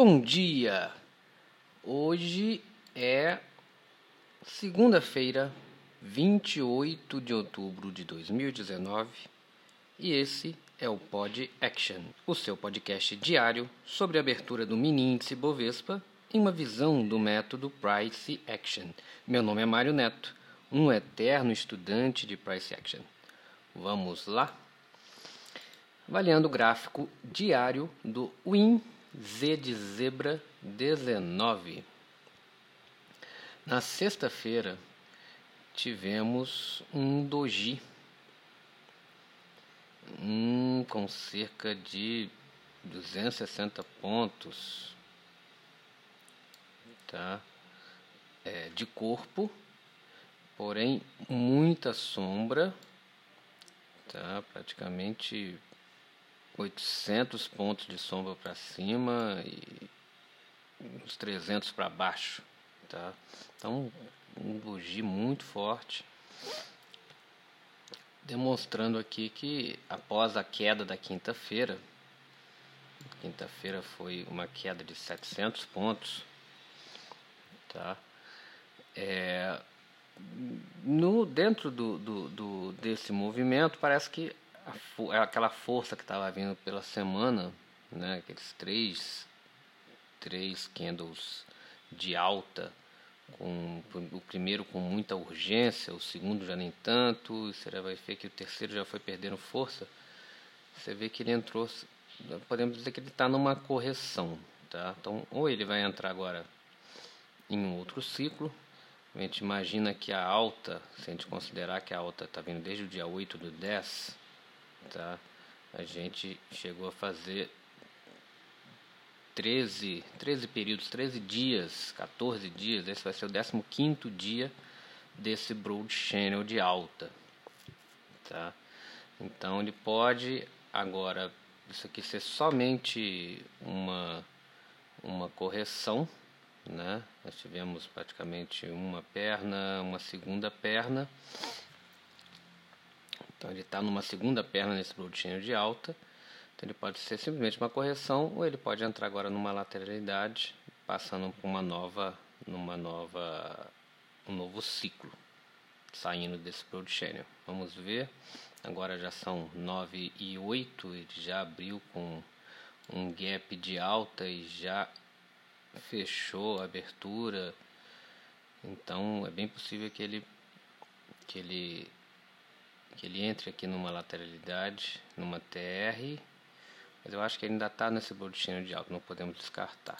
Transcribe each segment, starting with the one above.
Bom dia! Hoje é segunda-feira, 28 de outubro de 2019 e esse é o Pod Action, o seu podcast diário sobre a abertura do mini índice Bovespa em uma visão do método Price Action. Meu nome é Mário Neto, um eterno estudante de Price Action. Vamos lá? Avaliando o gráfico diário do WIN Z de zebra 19. Na sexta-feira tivemos um doji um, com cerca de 260 pontos tá? É, de corpo, porém muita sombra, tá? praticamente 800 pontos de sombra para cima e uns 300 para baixo, tá? Então, um bugi muito forte, demonstrando aqui que após a queda da quinta-feira, quinta-feira foi uma queda de 700 pontos, tá? É, no dentro do, do, do desse movimento parece que é aquela força que estava vindo pela semana, né? Aqueles três, três candles de alta, com o primeiro com muita urgência, o segundo já nem tanto, você vai ver que o terceiro já foi perdendo força. Você vê que ele entrou, podemos dizer que ele está numa correção, tá? Então, ou ele vai entrar agora em um outro ciclo, a gente imagina que a alta, se a gente considerar que a alta está vindo desde o dia 8 do 10, tá? A gente chegou a fazer 13, 13 períodos, 13 dias, 14 dias, esse vai ser o 15 dia desse Broad Channel de alta, tá? Então ele pode agora isso aqui ser somente uma uma correção, né? Nós tivemos praticamente uma perna, uma segunda perna então ele está numa segunda perna nesse bloodchain de alta. Então ele pode ser simplesmente uma correção ou ele pode entrar agora numa lateralidade, passando por uma nova, numa nova, um novo ciclo, saindo desse broad. Vamos ver. Agora já são 9 e 8, ele já abriu com um gap de alta e já fechou a abertura. Então é bem possível que ele que ele que ele entre aqui numa lateralidade, numa TR, mas eu acho que ele ainda está nesse boletim de alto, não podemos descartar.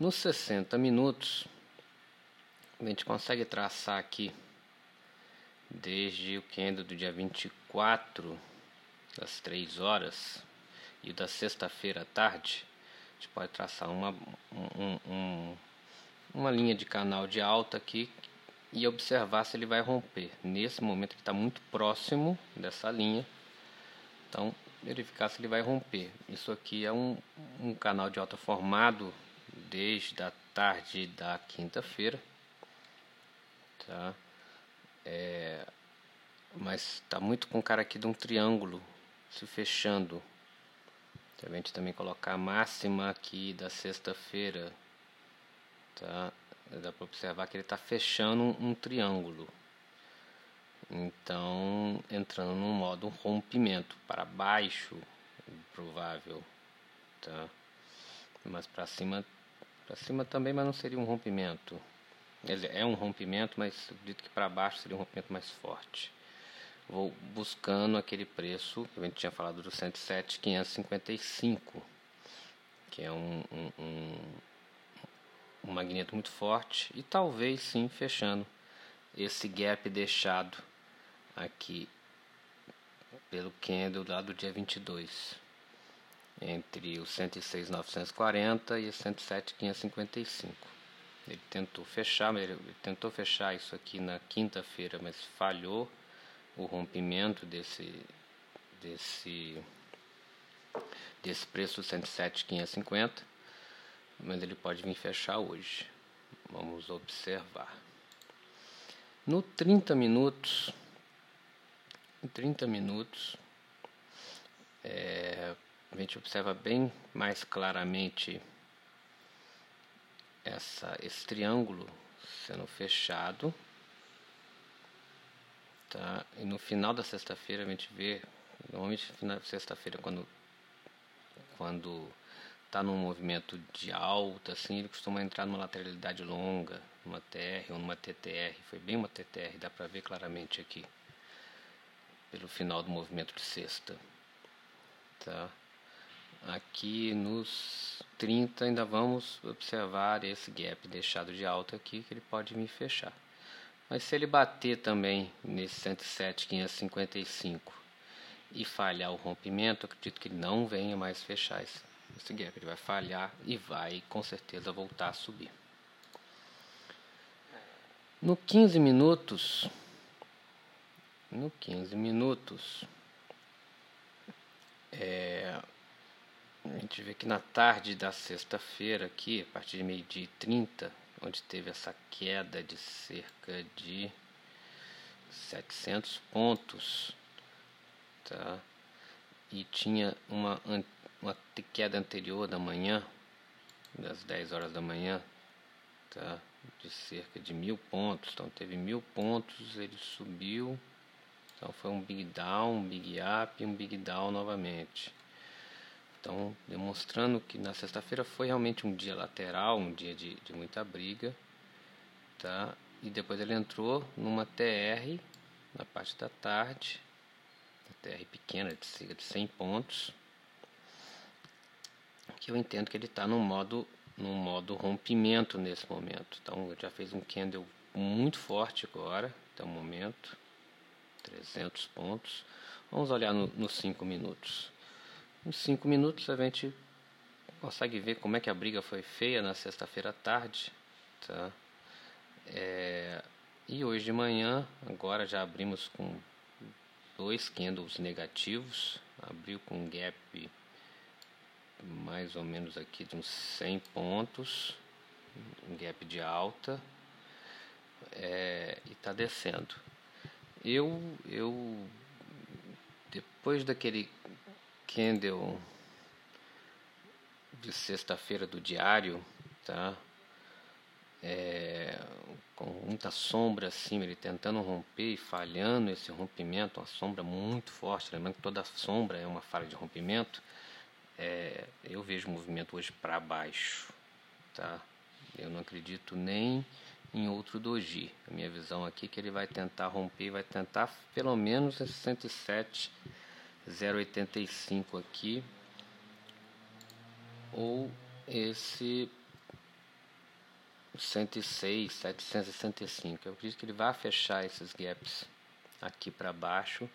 Nos 60 minutos, a gente consegue traçar aqui, desde o candle do dia 24, das 3 horas, e da sexta-feira à tarde, a gente pode traçar uma, um, um, uma linha de canal de alta aqui e observar se ele vai romper. Nesse momento ele está muito próximo dessa linha, então verificar se ele vai romper. Isso aqui é um, um canal de alta formado desde a tarde da quinta-feira, tá? É, mas está muito com cara aqui de um triângulo se fechando. Então, a gente também colocar a máxima aqui da sexta-feira, tá? Dá para observar que ele está fechando um, um, triângulo. Então, entrando no modo rompimento para baixo, provável, tá? Mas para cima, para cima também, mas não seria um rompimento. Ele é um rompimento, mas acredito que para baixo seria um rompimento mais forte. Vou buscando aquele preço que a gente tinha falado do 107,555, que é um, um, um um magneto muito forte e talvez sim fechando esse gap deixado aqui pelo candle lá do dia 22 entre o 106.940 e o 107.555 ele tentou fechar ele tentou fechar isso aqui na quinta-feira mas falhou o rompimento desse desse desse preço 107.550 mas ele pode vir fechar hoje. Vamos observar. No 30 minutos, em 30 minutos, é, a gente observa bem mais claramente essa, esse triângulo sendo fechado. Tá? E no final da sexta-feira a gente vê, normalmente na sexta-feira quando quando está num movimento de alta, assim, ele costuma entrar numa lateralidade longa, numa TR ou numa TTR. Foi bem uma TTR, dá para ver claramente aqui, pelo final do movimento de sexta. Tá? Aqui nos 30 ainda vamos observar esse gap deixado de alta aqui, que ele pode me fechar. Mas se ele bater também nesse 107,555 e falhar o rompimento, acredito que ele não venha mais fechar esse, esse gap. Ele vai falhar e vai com certeza voltar a subir. No 15 minutos, no 15 minutos, é, a gente vê que na tarde da sexta-feira aqui, a partir de meio-dia e 30, onde teve essa queda de cerca de 700 pontos, tá? E tinha uma, uma queda anterior da manhã, das 10 horas da manhã, tá? De cerca de mil pontos. Então teve mil pontos, ele subiu. Então foi um big down, um big up e um big down novamente. Então, demonstrando que na sexta-feira foi realmente um dia lateral, um dia de, de muita briga, tá? E depois ele entrou numa TR na parte da tarde, TR pequena de cerca de 100 pontos, que eu entendo que ele está no modo no modo rompimento nesse momento. Então já fez um candle muito forte agora, até o momento, 300 pontos. Vamos olhar nos 5 minutos. Nos 5 minutos a gente consegue ver como é que a briga foi feia na sexta-feira à tarde. Tá? É, e hoje de manhã, agora já abrimos com dois candles negativos, abriu com um gap mais ou menos aqui de uns 100 pontos, um gap de alta, é, e está descendo. Eu, eu, depois daquele candle de sexta-feira do diário, tá? É, com muita sombra acima, ele tentando romper e falhando esse rompimento, uma sombra muito forte, lembrando que toda sombra é uma falha de rompimento, é, eu vejo o movimento hoje para baixo, tá? Eu não acredito nem em outro doji. A minha visão aqui é que ele vai tentar romper, vai tentar pelo menos esse 107,085 aqui, ou esse 106, 765. Eu acredito que ele vai fechar esses gaps aqui para baixo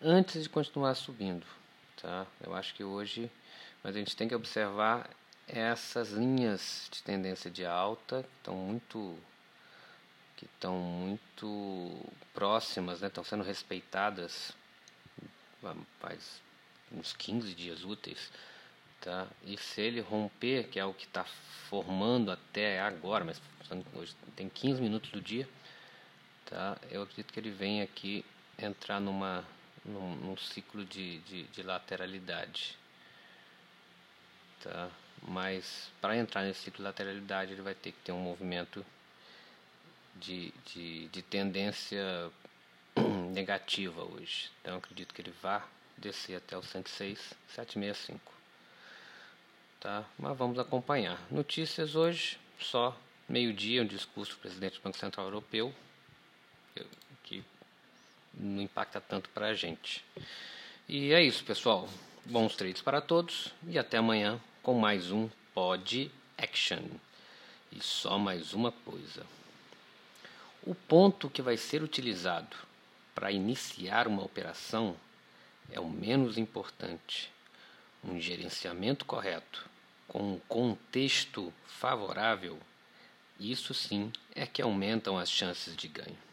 antes de continuar subindo, tá? Eu acho que hoje, mas a gente tem que observar essas linhas de tendência de alta que estão muito que estão muito próximas, né? Estão sendo respeitadas faz uns 15 dias úteis Tá? E se ele romper, que é o que está formando até agora, mas hoje tem 15 minutos do dia, tá? eu acredito que ele vem aqui entrar numa, num, num ciclo de, de, de, lateralidade. Tá? Mas para entrar nesse ciclo de lateralidade, ele vai ter que ter um movimento de, de, de tendência negativa hoje. Então acredito que ele vá descer até o 106, 765 tá? Mas vamos acompanhar. Notícias hoje, só meio-dia, um discurso do presidente do Banco Central Europeu, que não impacta tanto para a gente. E é isso, pessoal. Bons trades para todos e até amanhã com mais um Pod Action. E só mais uma coisa. O ponto que vai ser utilizado para iniciar uma operação é o menos importante um gerenciamento correto, com um contexto favorável, isso sim é que aumentam as chances de ganho.